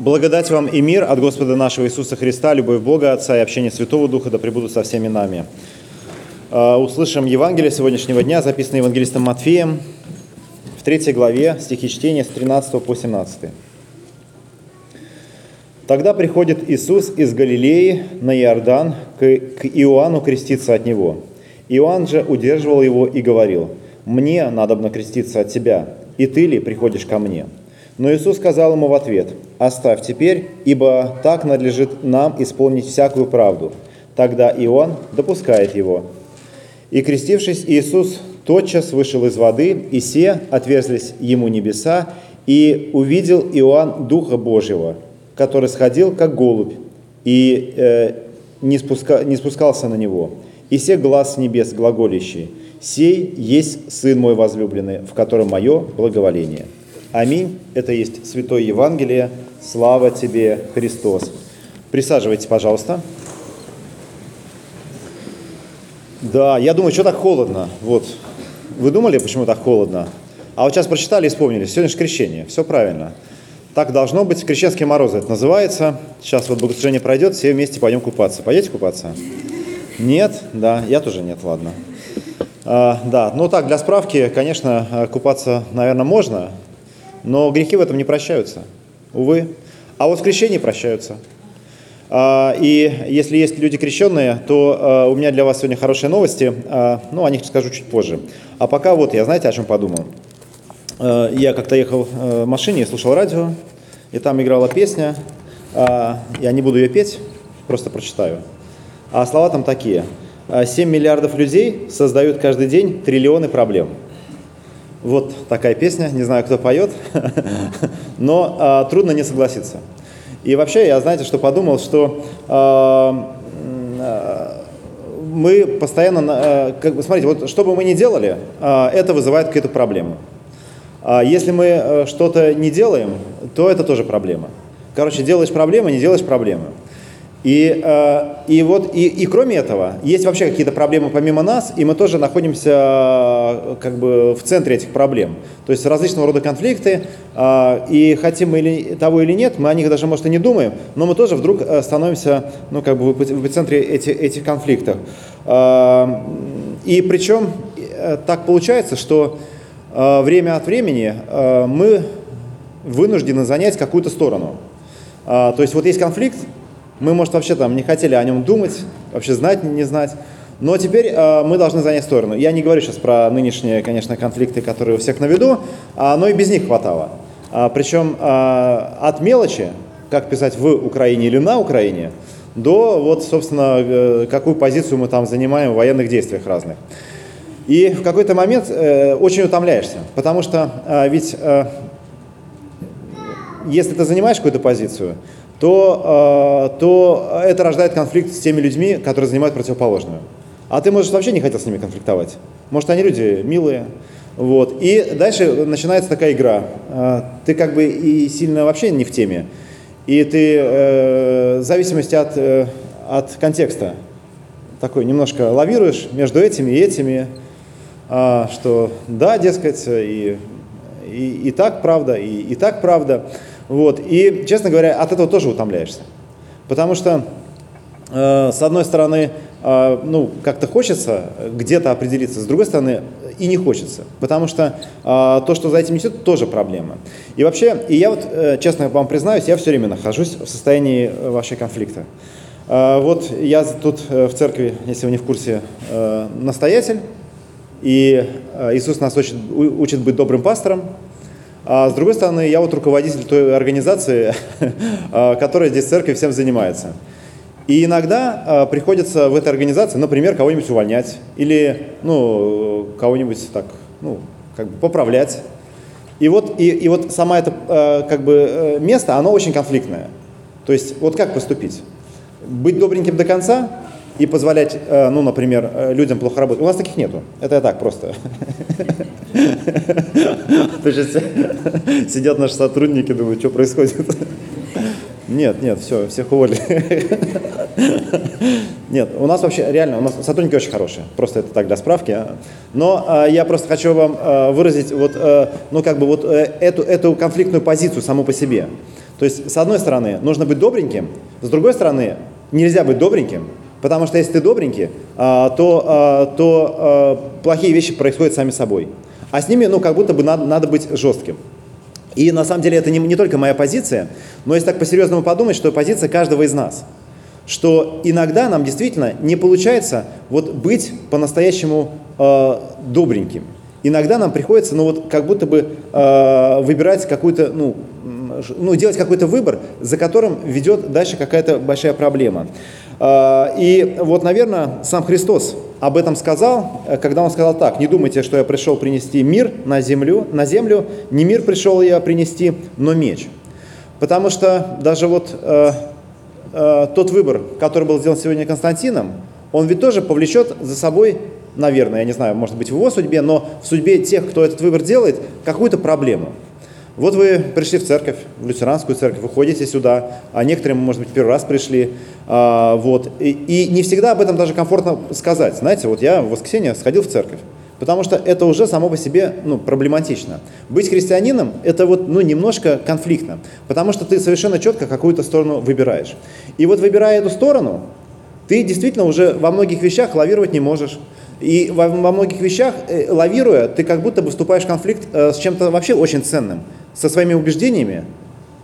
Благодать вам и мир от Господа нашего Иисуса Христа, любовь Бога Отца и общение Святого Духа да пребудут со всеми нами. А, услышим Евангелие сегодняшнего дня, записанное Евангелистом Матфеем в третьей главе, стихи чтения с 13 по 17. Тогда приходит Иисус из Галилеи на Иордан к Иоанну креститься от него. Иоанн же удерживал его и говорил, «Мне надо креститься от тебя, и ты ли приходишь ко мне?» Но Иисус сказал ему в ответ, «Оставь теперь, ибо так надлежит нам исполнить всякую правду». Тогда Иоанн допускает его. И крестившись, Иисус тотчас вышел из воды, и се отверзлись ему небеса, и увидел Иоанн Духа Божьего, который сходил, как голубь, и э, не, спуска, не спускался на него. И се глаз небес глаголящий, «Сей есть Сын мой возлюбленный, в котором мое благоволение». Аминь. Это есть Святое Евангелие. Слава тебе, Христос. Присаживайтесь, пожалуйста. Да, я думаю, что так холодно. Вот. Вы думали, почему так холодно? А вот сейчас прочитали и вспомнили. Сегодня же крещение. Все правильно. Так должно быть. Крещенские морозы это называется. Сейчас вот богослужение пройдет, все вместе пойдем купаться. Пойдете купаться? Нет? Да, я тоже нет, ладно. А, да, ну так, для справки, конечно, купаться, наверное, можно, но грехи в этом не прощаются, увы. А вот в крещении прощаются. А, и если есть люди крещенные, то а, у меня для вас сегодня хорошие новости. А, ну, о них скажу чуть позже. А пока вот я, знаете, о чем подумал? Я как-то ехал в машине, слушал радио, и там играла песня. Я не буду ее петь, просто прочитаю. А слова там такие. 7 миллиардов людей создают каждый день триллионы проблем. Вот такая песня, не знаю, кто поет, но а, трудно не согласиться. И вообще, я, знаете, что подумал, что а, а, мы постоянно, а, как смотрите, вот что бы мы ни делали, а, это вызывает какие-то проблемы. А если мы а, что-то не делаем, то это тоже проблема. Короче, делаешь проблемы, не делаешь проблемы. И, э, и вот и, и кроме этого есть вообще какие-то проблемы помимо нас, и мы тоже находимся э, как бы в центре этих проблем. То есть различного рода конфликты, э, и хотим мы или, того или нет, мы о них даже может и не думаем, но мы тоже вдруг становимся ну как бы в эпицентре этих, этих конфликтов. И причем так получается, что время от времени мы вынуждены занять какую-то сторону. То есть вот есть конфликт, мы, может, вообще там не хотели о нем думать, вообще знать, не знать. Но теперь э, мы должны занять сторону. Я не говорю сейчас про нынешние, конечно, конфликты, которые у всех на виду, а, но и без них хватало. А, причем а, от мелочи, как писать в Украине или на Украине, до вот, собственно, э, какую позицию мы там занимаем в военных действиях разных. И в какой-то момент э, очень утомляешься, потому что э, ведь э, если ты занимаешь какую-то позицию, то, э, то это рождает конфликт с теми людьми, которые занимают противоположную. А ты, можешь вообще не хотел с ними конфликтовать. Может, они люди милые. Вот. И дальше начинается такая игра. Э, ты как бы и сильно вообще не в теме. И ты э, в зависимости от, от контекста такой немножко лавируешь между этими и этими, э, что да, дескать, и, и, и так правда, и, и так правда. Вот. И, честно говоря, от этого тоже утомляешься. Потому что, э, с одной стороны, э, ну, как-то хочется где-то определиться, с другой стороны, и не хочется. Потому что э, то, что за этим несет, тоже проблема. И вообще, и я вот, э, честно вам признаюсь, я все время нахожусь в состоянии э, вообще конфликта. Э, вот я тут э, в церкви, если вы не в курсе, э, настоятель, и э, Иисус нас учит, учит быть добрым пастором, а с другой стороны, я вот руководитель той организации, а, которая здесь церковь всем занимается. И иногда а, приходится в этой организации, например, кого-нибудь увольнять или ну, кого-нибудь так, ну, как бы поправлять. И вот, и, и вот сама это а, как бы э, место, оно очень конфликтное. То есть вот как поступить? Быть добреньким до конца и позволять, э, ну, например, э, людям плохо работать. У нас таких нету. Это я так просто. Сидят наши сотрудники, думают, что происходит. Нет, нет, все, всех уволили. Нет, у нас вообще реально, у нас сотрудники очень хорошие, просто это так для справки. А. Но э, я просто хочу вам э, выразить вот, э, ну как бы вот э, эту, эту конфликтную позицию саму по себе. То есть, с одной стороны, нужно быть добреньким, с другой стороны, нельзя быть добреньким, потому что если ты добренький, а, то, а, то а, плохие вещи происходят сами собой. А с ними, ну, как будто бы надо, надо быть жестким. И на самом деле это не, не только моя позиция, но если так по-серьезному подумать, что позиция каждого из нас. Что иногда нам действительно не получается вот быть по-настоящему э, добреньким. Иногда нам приходится, ну вот как будто бы э, выбирать какую-то, ну, ну, делать какой-то выбор, за которым ведет дальше какая-то большая проблема. Э, и вот, наверное, сам Христос об этом сказал, э, когда он сказал так, не думайте, что я пришел принести мир на землю, на землю, не мир пришел я принести, но меч. Потому что даже вот э, э, тот выбор, который был сделан сегодня Константином, он ведь тоже повлечет за собой наверное, я не знаю, может быть в его судьбе, но в судьбе тех, кто этот выбор делает, какую-то проблему. Вот вы пришли в церковь, в лютеранскую церковь, вы ходите сюда, а некоторые, может быть, первый раз пришли, а, вот, и, и не всегда об этом даже комфортно сказать. Знаете, вот я в воскресенье сходил в церковь, потому что это уже само по себе ну, проблематично. Быть христианином – это вот, ну, немножко конфликтно, потому что ты совершенно четко какую-то сторону выбираешь. И вот выбирая эту сторону, ты действительно уже во многих вещах лавировать не можешь. И во, во многих вещах, э, лавируя, ты как будто бы вступаешь в конфликт э, с чем-то вообще очень ценным, со своими убеждениями,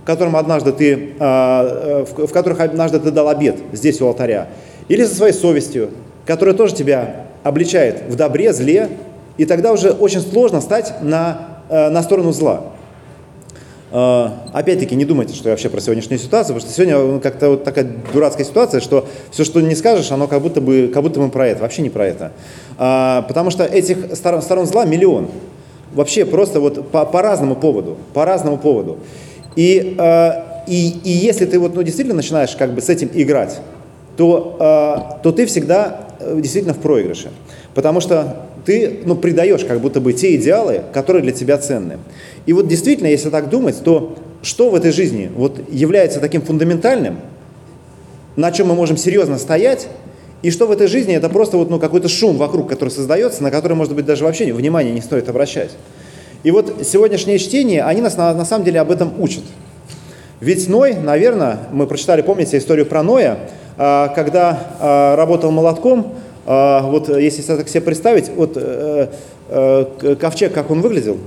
которым однажды ты, э, в, в которых однажды ты дал обед здесь у алтаря, или со своей совестью, которая тоже тебя обличает в добре, зле, и тогда уже очень сложно стать на, на сторону зла. А, опять-таки, не думайте, что я вообще про сегодняшнюю ситуацию, потому что сегодня ну, как-то вот такая дурацкая ситуация, что все, что не скажешь, оно как будто бы, как будто бы про это, вообще не про это. А, потому что этих сторон, сторон зла миллион. Вообще просто вот по, по разному поводу, по разному поводу. И, а, и, и если ты вот, ну, действительно начинаешь как бы с этим играть, то, то ты всегда э, действительно в проигрыше. Потому что ты ну, придаешь как будто бы те идеалы, которые для тебя ценны. И вот действительно, если так думать, то что в этой жизни вот является таким фундаментальным, на чем мы можем серьезно стоять, и что в этой жизни это просто вот, ну, какой-то шум вокруг, который создается, на который, может быть, даже вообще внимания не стоит обращать. И вот сегодняшнее чтение, они нас на, на самом деле об этом учат. Ведь Ной, наверное, мы прочитали, помните, историю про Ноя, а, когда а, работал молотком, вот если так себе представить, вот э, э, ковчег, как он выглядел,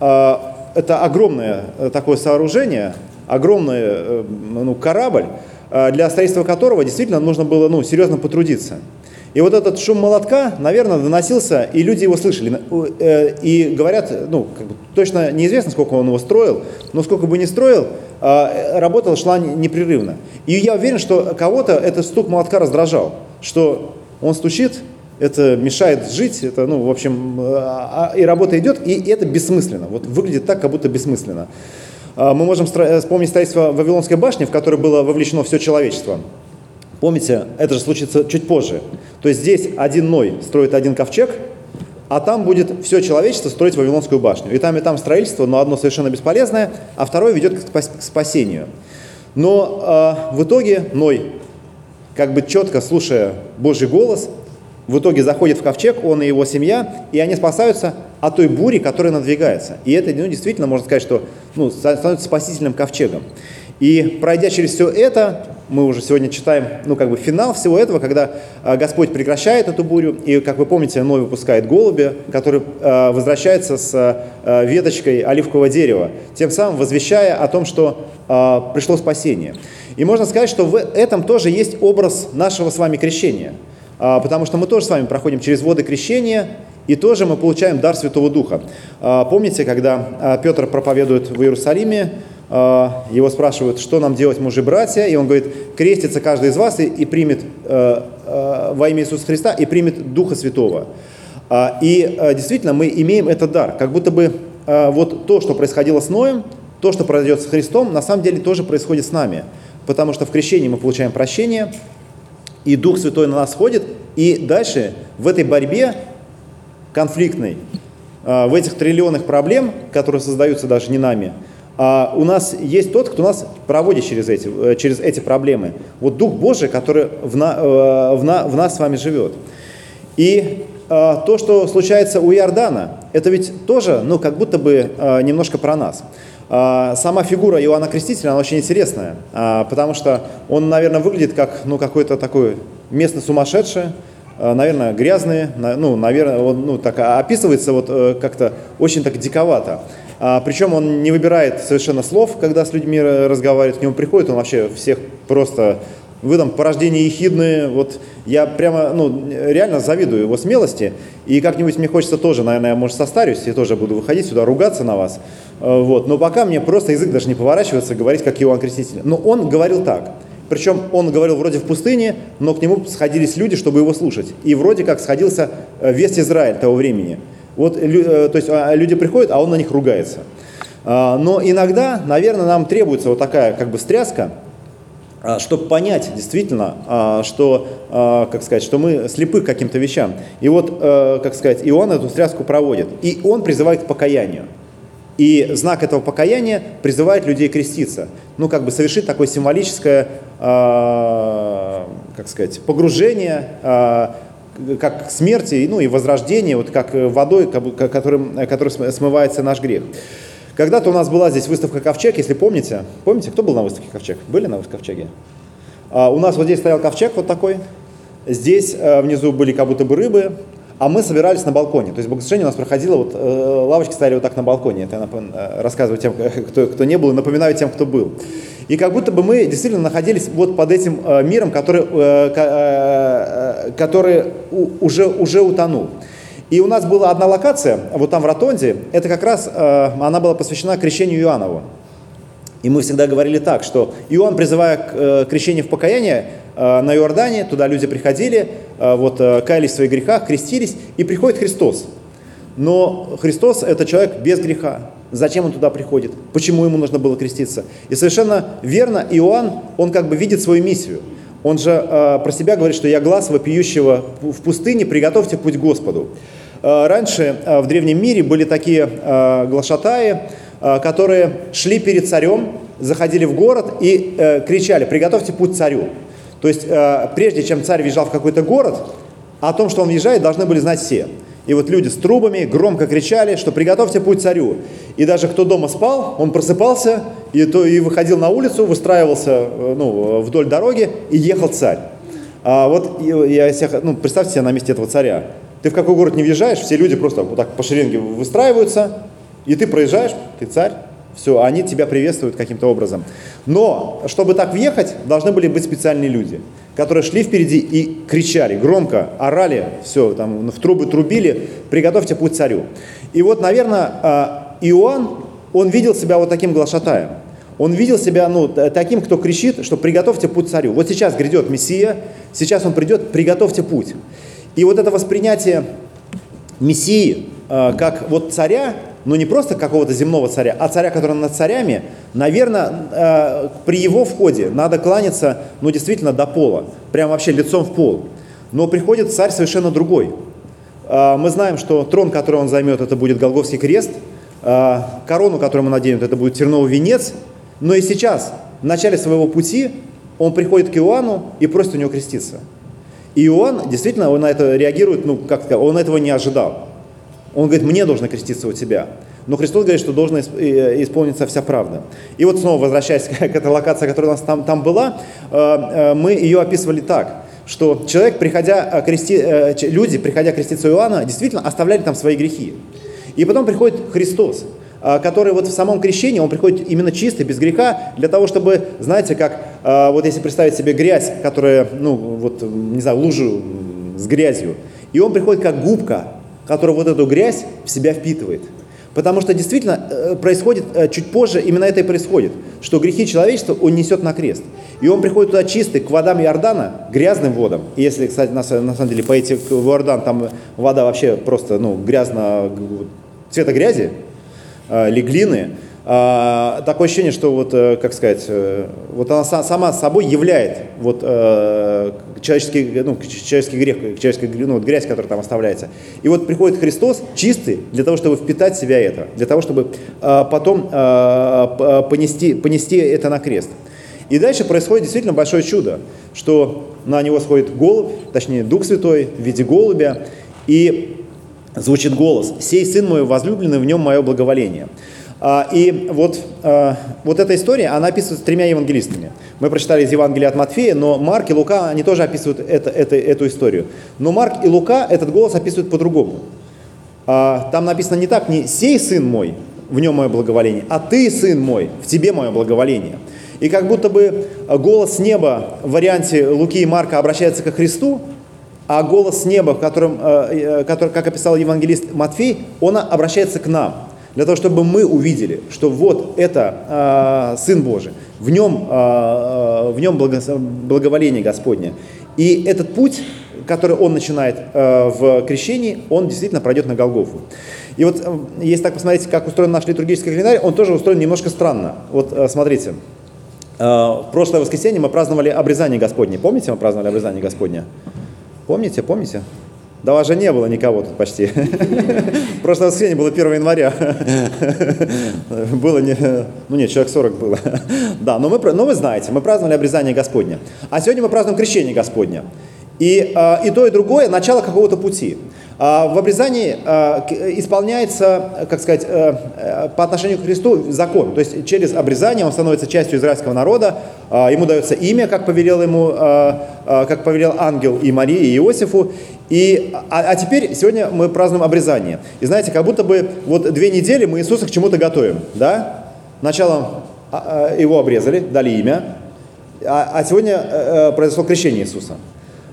а, это огромное э, такое сооружение, огромный ну, корабль, для строительства которого действительно нужно было ну, серьезно потрудиться. И вот этот шум молотка, наверное, доносился, и люди его слышали. И говорят, ну, как бы, точно неизвестно, сколько он его строил, но сколько бы ни строил, работа шла непрерывно. И я уверен, что кого-то этот стук молотка раздражал, что он стучит, это мешает жить, это, ну, в общем, а, а, и работа идет, и это бессмысленно. Вот выглядит так, как будто бессмысленно. А, мы можем вспомнить строительство Вавилонской башни, в которое было вовлечено все человечество. Помните, это же случится чуть позже. То есть здесь один Ной строит один ковчег, а там будет все человечество строить Вавилонскую башню. И там, и там строительство, но одно совершенно бесполезное, а второе ведет к спасению. Но э, в итоге Ной как бы четко слушая Божий голос, в итоге заходит в ковчег, он и его семья, и они спасаются от той бури, которая надвигается. И это ну, действительно, можно сказать, что ну, становится спасительным ковчегом. И пройдя через все это, мы уже сегодня читаем, ну, как бы финал всего этого, когда э, Господь прекращает эту бурю, и, как вы помните, Ной выпускает голубя, который э, возвращается с э, веточкой оливкового дерева, тем самым возвещая о том, что пришло спасение. И можно сказать, что в этом тоже есть образ нашего с вами крещения. А, потому что мы тоже с вами проходим через воды крещения, и тоже мы получаем дар Святого Духа. А, помните, когда а, Петр проповедует в Иерусалиме, его спрашивают, что нам делать, мужи братья, и он говорит, крестится каждый из вас и, и примет во имя Иисуса Христа и примет Духа Святого. И действительно мы имеем этот дар, как будто бы вот то, что происходило с Ноем, то, что произойдет с Христом, на самом деле тоже происходит с нами. Потому что в крещении мы получаем прощение, и Дух Святой на нас ходит, и дальше в этой борьбе конфликтной, а, в этих триллионах проблем, которые создаются даже не нами, а, у нас есть тот, кто нас проводит через эти, э, через эти проблемы. Вот Дух Божий, который в, на, э, в, на, в нас с вами живет. И а, то, что случается у Иордана, это ведь тоже, ну, как будто бы немножко про нас. А, сама фигура Иоанна Крестителя, она очень интересная, а, потому что он, наверное, выглядит как ну, какой-то такой местный сумасшедший, а, наверное, грязный, ну, наверное, он ну, так описывается вот э, как-то очень так диковато. Причем он не выбирает совершенно слов, когда с людьми разговаривает, к нему приходит, он вообще всех просто вы там по рождению ехидные, вот я прямо, ну, реально завидую его смелости, и как-нибудь мне хочется тоже, наверное, я, может, состарюсь, и тоже буду выходить сюда, ругаться на вас, э, вот, но пока мне просто язык даже не поворачивается говорить, как Иоанн Креститель. Но он говорил так, причем он говорил вроде в пустыне, но к нему сходились люди, чтобы его слушать, и вроде как сходился э, весь Израиль того времени. Вот, э, то есть а, люди приходят, а он на них ругается. А, но иногда, наверное, нам требуется вот такая как бы стряска, а, чтобы понять действительно, а, что, а, как сказать, что мы слепы к каким-то вещам. И вот, э, как сказать, Иоанн эту стряску проводит. И он призывает к покаянию. И знак этого покаяния призывает людей креститься. Ну, как бы совершить такое символическое, как сказать, погружение, как смерти, ну и возрождение, вот как водой, которым, которым смывается наш грех. Когда-то у нас была здесь выставка «Ковчег», если помните. Помните, кто был на выставке «Ковчег»? Были на выставке «Ковчеге»? А, у нас вот здесь стоял ковчег вот такой. Здесь а, внизу были как будто бы рыбы, а мы собирались на балконе. То есть богослужение у нас проходило, вот э, лавочки стояли вот так на балконе. Это я напом... Э, рассказываю тем, кто, кто не был, и напоминаю тем, кто был. И как будто бы мы действительно находились вот под этим э, миром, который, э, э, который у, уже, уже утонул. И у нас была одна локация, вот там в Ротонде, это как раз, э, она была посвящена крещению Иоаннову. И мы всегда говорили так, что Иоанн, призывая к э, крещению в покаяние э, на Иордане, туда люди приходили, э, вот, э, каялись в своих грехах, крестились, и приходит Христос. Но Христос – это человек без греха. Зачем он туда приходит? Почему ему нужно было креститься? И совершенно верно, Иоанн, он как бы видит свою миссию. Он же э, про себя говорит, что «я глаз вопиющего в пустыне, приготовьте путь Господу». Э, раньше э, в древнем мире были такие э, глашатаи, которые шли перед царем, заходили в город и кричали «приготовьте путь царю». То есть прежде чем царь въезжал в какой-то город, о том, что он въезжает, должны были знать все. И вот люди с трубами громко кричали, что приготовьте путь царю. И даже кто дома спал, он просыпался и, то, и выходил на улицу, выстраивался ну, вдоль дороги и ехал царь. А вот я себя, ну, представьте себе на месте этого царя. Ты в какой город не въезжаешь, все люди просто вот так по шеренге выстраиваются, и ты проезжаешь, ты царь, все, они тебя приветствуют каким-то образом. Но, чтобы так въехать, должны были быть специальные люди, которые шли впереди и кричали, громко орали, все, там в трубы трубили, приготовьте путь царю. И вот, наверное, а, Иоанн, он видел себя вот таким глашатаем. Он видел себя ну, таким, кто кричит, что приготовьте путь царю. Вот сейчас грядет Мессия, сейчас он придет, приготовьте путь. И вот это воспринятие Мессии э, как вот царя, но не просто какого-то земного царя, а царя, который над царями, наверное, э, при его входе надо кланяться, ну, действительно, до пола, прям вообще лицом в пол. Но приходит царь совершенно другой. Э, мы знаем, что трон, который он займет, это будет Голговский крест, э, корону, которую ему наденут, это будет терновый венец. Но и сейчас, в начале своего пути, он приходит к Иоанну и просит у него креститься. И он действительно он на это реагирует, ну, как он этого не ожидал. Он говорит, мне должно креститься у тебя. Но Христос говорит, что должна э, исполниться вся правда. И вот снова возвращаясь к этой локации, которая у нас там, там была, э, э, мы ее описывали так, что человек, приходя крести, люди, приходя креститься у Иоанна, действительно оставляли там свои грехи. И потом приходит Христос, который вот в самом крещении, он приходит именно чистый, без греха, для того, чтобы, знаете, как, вот если представить себе грязь, которая, ну, вот, не знаю, лужу с грязью, и он приходит как губка, которая вот эту грязь в себя впитывает. Потому что действительно э, происходит, э, чуть позже именно это и происходит, что грехи человечества он несет на крест. И он приходит туда чистый, к водам Иордана, грязным водам. И если, кстати, на, на самом деле пойти в Иордан, там вода вообще просто ну, грязно, цвета грязи, леглины, э, такое ощущение, что вот, э, как сказать, э, вот она сама собой являет вот э, человеческий, ну, человеческий грех, человеческая ну, вот грязь, которая там оставляется. И вот приходит Христос чистый для того, чтобы впитать в себя это, для того, чтобы э, потом э, понести, понести это на крест. И дальше происходит действительно большое чудо, что на него сходит голубь, точнее Дух Святой в виде голубя, и звучит голос «Сей сын мой возлюбленный, в нем мое благоволение». А, и вот, а, вот эта история, она описывается тремя евангелистами. Мы прочитали из Евангелия от Матфея, но Марк и Лука, они тоже описывают это, это, эту историю. Но Марк и Лука этот голос описывают по-другому. А, там написано не так, не «сей сын мой, в нем мое благоволение, а ты, сын мой, в тебе мое благоволение». И как будто бы голос неба в варианте Луки и Марка обращается ко Христу, а голос неба, в котором, э, который, как описал евангелист Матфей, он обращается к нам, для того, чтобы мы увидели, что вот это э, Сын Божий, в нем, э, в нем благо, благоволение Господне. И этот путь, который он начинает э, в крещении, он действительно пройдет на Голгофу. И вот, если так посмотреть, как устроен наш литургический календарь, он тоже устроен немножко странно. Вот смотрите, в прошлое воскресенье мы праздновали обрезание Господне. Помните, мы праздновали обрезание Господне? Помните, помните? Да вас же не было никого тут почти. В прошлое воскресенье было 1 января. Было не... Ну нет, человек 40 было. Да, но, мы, но вы знаете, мы праздновали обрезание Господня. А сегодня мы празднуем крещение Господня. И, а, и то, и другое – начало какого-то пути. А, в обрезании а, исполняется, как сказать, э, э, по отношению к Христу закон. То есть через обрезание он становится частью израильского народа, ему дается имя, как повелел ему, как повелел ангел и Марии, и Иосифу. И, а, а теперь, сегодня мы празднуем обрезание. И знаете, как будто бы вот две недели мы Иисуса к чему-то готовим, да? Началом его обрезали, дали имя, а сегодня э, произошло крещение Иисуса.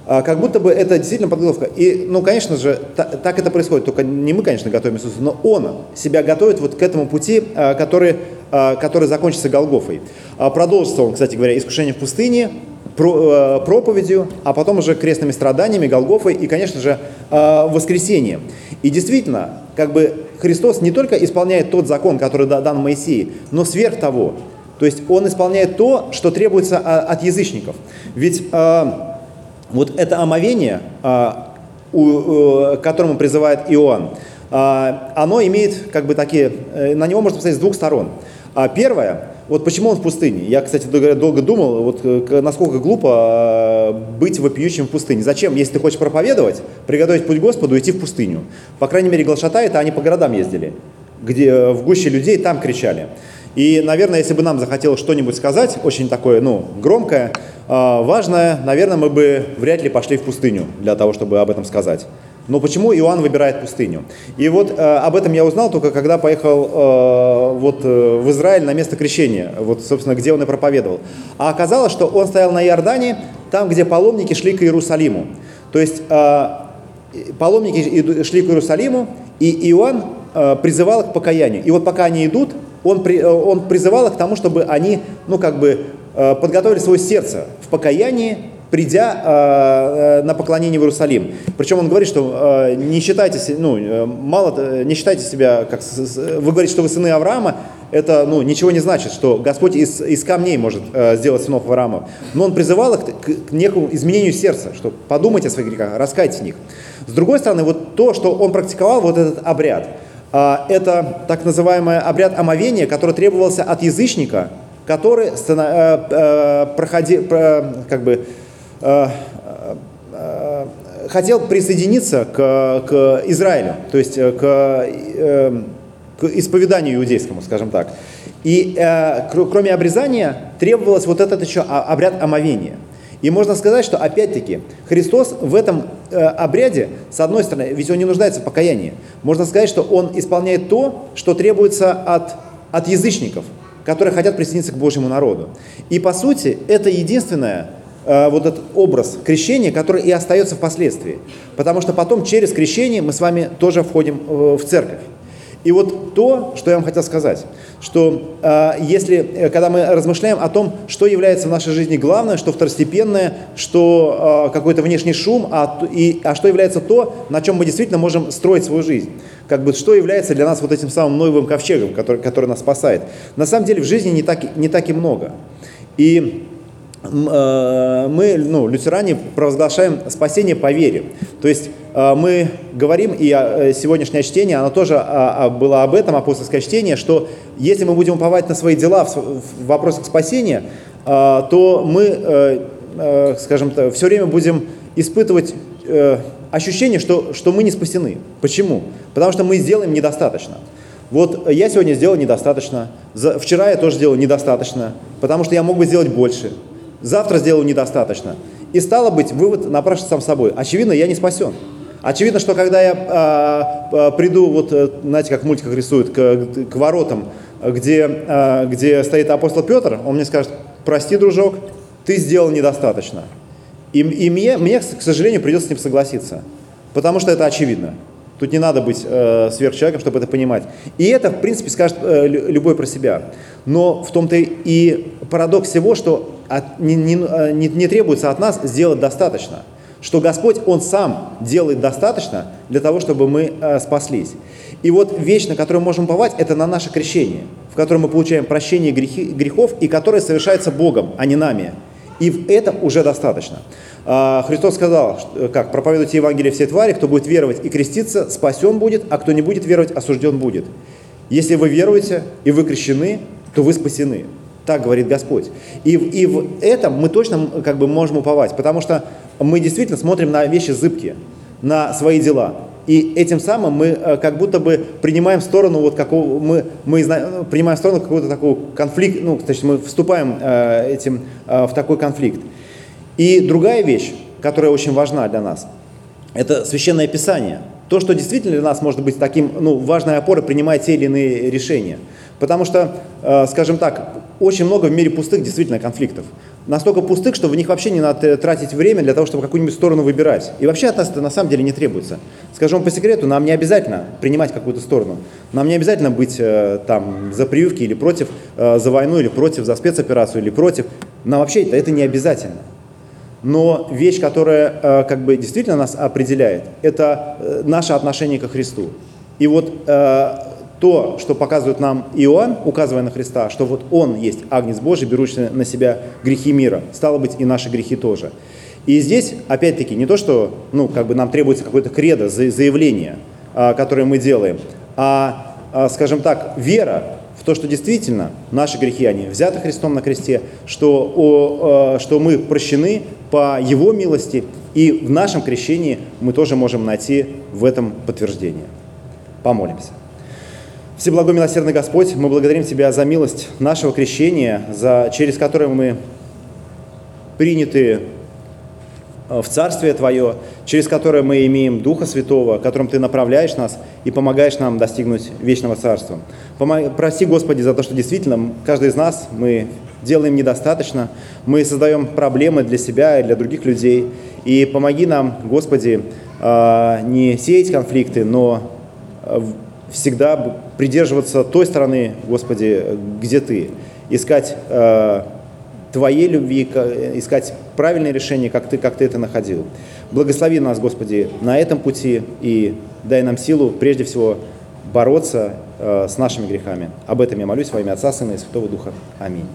А, как будто бы это действительно подготовка. И, ну, конечно же, так, так это происходит. Только не мы, конечно, готовим Иисуса, но Он себя готовит вот к этому пути, а, который, а, который закончится Голгофой. Продолжится он, кстати говоря, искушение в пустыне, проповедью, а потом уже крестными страданиями, Голгофой и, конечно же, воскресением. И действительно, как бы Христос не только исполняет тот закон, который дан Моисею, но сверх того. То есть Он исполняет то, что требуется от язычников. Ведь вот это омовение, а, к которому призывает Иоанн, а, оно имеет как бы такие, э, на него можно посмотреть с двух сторон. А первое, вот почему он в пустыне? Я, кстати, долго думал, вот э, насколько глупо быть вопиющим в пустыне. Зачем, если ты хочешь проповедовать, приготовить путь Господу, идти в пустыню? По крайней мере, глашатай, это они по городам ездили, где э, в гуще людей там кричали. И, наверное, если бы нам захотелось что-нибудь сказать, очень такое, ну, громкое, а, важное, наверное, мы бы вряд ли пошли в пустыню для того, чтобы об этом сказать. Но почему Иоанн выбирает пустыню? И вот э, об этом я узнал только когда поехал э, вот, э, в Израиль на место крещения, вот, собственно, где он и проповедовал. А оказалось, что он стоял на Иордане, там, где паломники шли к Иерусалиму. То есть э, паломники шли к Иерусалиму, и Иоанн э, призывал их к покаянию. И вот пока они идут, он, при, э, он призывал их к тому, чтобы они, ну, как бы, подготовили свое сердце в покаянии, придя э, на поклонение в Иерусалим. Причем он говорит, что не считайте, ну, мало, не считайте себя, как вы говорите, что вы сыны Авраама, это ну, ничего не значит, что Господь из, из камней может э, сделать сынов Авраама. Но Он призывал их к, к некому изменению сердца, что подумайте о своих грехах, раскайтесь в них. С другой стороны, вот то, что он практиковал, вот этот обряд – а, это так называемый обряд омовения, который требовался от язычника, который э, э, проходи, как бы, э, хотел присоединиться к, к Израилю, то есть к, к исповеданию иудейскому, скажем так. И кроме обрезания требовалось вот этот еще обряд омовения – и можно сказать, что опять-таки Христос в этом э, обряде, с одной стороны, ведь он не нуждается в покаянии, можно сказать, что он исполняет то, что требуется от, от язычников, которые хотят присоединиться к Божьему народу. И по сути, это единственное э, вот этот образ крещения, который и остается впоследствии. Потому что потом через крещение мы с вами тоже входим э, в церковь. И вот то, что я вам хотел сказать, что э, если, э, когда мы размышляем о том, что является в нашей жизни главное, что второстепенное, что э, какой-то внешний шум, а, и, а что является то, на чем мы действительно можем строить свою жизнь, как бы что является для нас вот этим самым новым ковчегом, который, который нас спасает. На самом деле в жизни не так, не так и много. И Э, мы, ну, лютеране, провозглашаем спасение по вере. То есть мы говорим, и э, сегодняшнее чтение, оно тоже а, а, было об этом, апостольское чтение, что если мы будем уповать на свои дела в вопросах спасения, то мы, скажем так, все время будем испытывать ощущение, что, что мы не спасены. Почему? Потому что мы сделаем недостаточно. Вот я сегодня сделал недостаточно, вчера я тоже сделал недостаточно, потому что я мог бы сделать больше. Завтра сделаю недостаточно. И стало быть, вывод напрашивается сам собой. Очевидно, я не спасен. Очевидно, что когда я а, приду, вот, э, знаете, как в мультиках рисуют, к, к воротам, где, а, где стоит апостол Петр, он мне скажет, прости, дружок, ты сделал недостаточно. И, и мне, мне, к сожалению, придется с ним согласиться, потому что это очевидно. Тут не надо быть э, сверхчеловеком, чтобы это понимать. И это, в принципе, скажет э, лю- любой про себя. Но в том-то и парадокс всего, что от- не, не, э, не- не требуется от нас сделать достаточно. Что Господь, Он сам делает достаточно для того, чтобы мы э, спаслись. И вот вещь, на которую мы можем уповать, это на наше крещение, в котором мы получаем прощение грехи- грехов, и которое совершается Богом, а не нами. И в этом уже достаточно. А, Христос сказал, что, как проповедуйте Евангелие все твари, кто будет веровать и креститься, спасен будет, а кто не будет веровать, осужден будет. Если вы веруете и вы крещены, то вы спасены. Так говорит Господь. И, и в этом мы точно как бы можем уповать, потому что мы действительно смотрим на вещи зыбкие, на свои дела. И этим самым мы э, как будто бы принимаем сторону вот какого мы, мы ну, принимаем сторону какого-то такого конфликта, ну, то есть мы вступаем э, этим э, в такой конфликт. И другая вещь, которая очень важна для нас, это священное писание. То, что действительно для нас может быть таким, ну, важной опорой, принимая те или иные решения. Потому что, э, скажем так, очень много в мире пустых действительно конфликтов. Настолько пустых, что в них вообще не надо тратить время для того, чтобы какую-нибудь сторону выбирать. И вообще от нас это на самом деле не требуется. Скажу вам по секрету, нам не обязательно принимать какую-то сторону. Нам не обязательно быть э, там за прививки или против, э, за войну, или против, за спецоперацию, или против. Нам вообще это, это не обязательно. Но вещь, которая э, как бы действительно нас определяет, это э, наше отношение ко Христу. И вот э, то, что показывает нам Иоанн, указывая на Христа, что вот Он есть Агнец Божий, берущий на себя грехи мира, стало быть и наши грехи тоже. И здесь, опять-таки, не то, что ну, как бы нам требуется какое-то кредо, за- заявление, а, которое мы делаем, а, а, скажем так, вера в то, что действительно наши грехи, они взяты Христом на кресте, что, о, э, что мы прощены по Его милости, и в нашем крещении мы тоже можем найти в этом подтверждение. Помолимся. Всеблагой милосердный Господь, мы благодарим Тебя за милость нашего крещения, за, через которое мы приняты э, в Царствие Твое, через которое мы имеем Духа Святого, которым Ты направляешь нас и помогаешь нам достигнуть вечного Царства. Помо- Прости, Господи, за то, что действительно каждый из нас, мы делаем недостаточно, мы создаем проблемы для себя и для других людей. И помоги нам, Господи, э, не сеять конфликты, но э, всегда придерживаться той стороны, Господи, где Ты, искать э, Твоей любви, ка- искать правильные решения, как ты, как ты это находил. Благослови нас, Господи, на этом пути и дай нам силу, прежде всего, бороться э, с нашими грехами. Об этом я молюсь во имя Отца, Сына и Святого Духа. Аминь.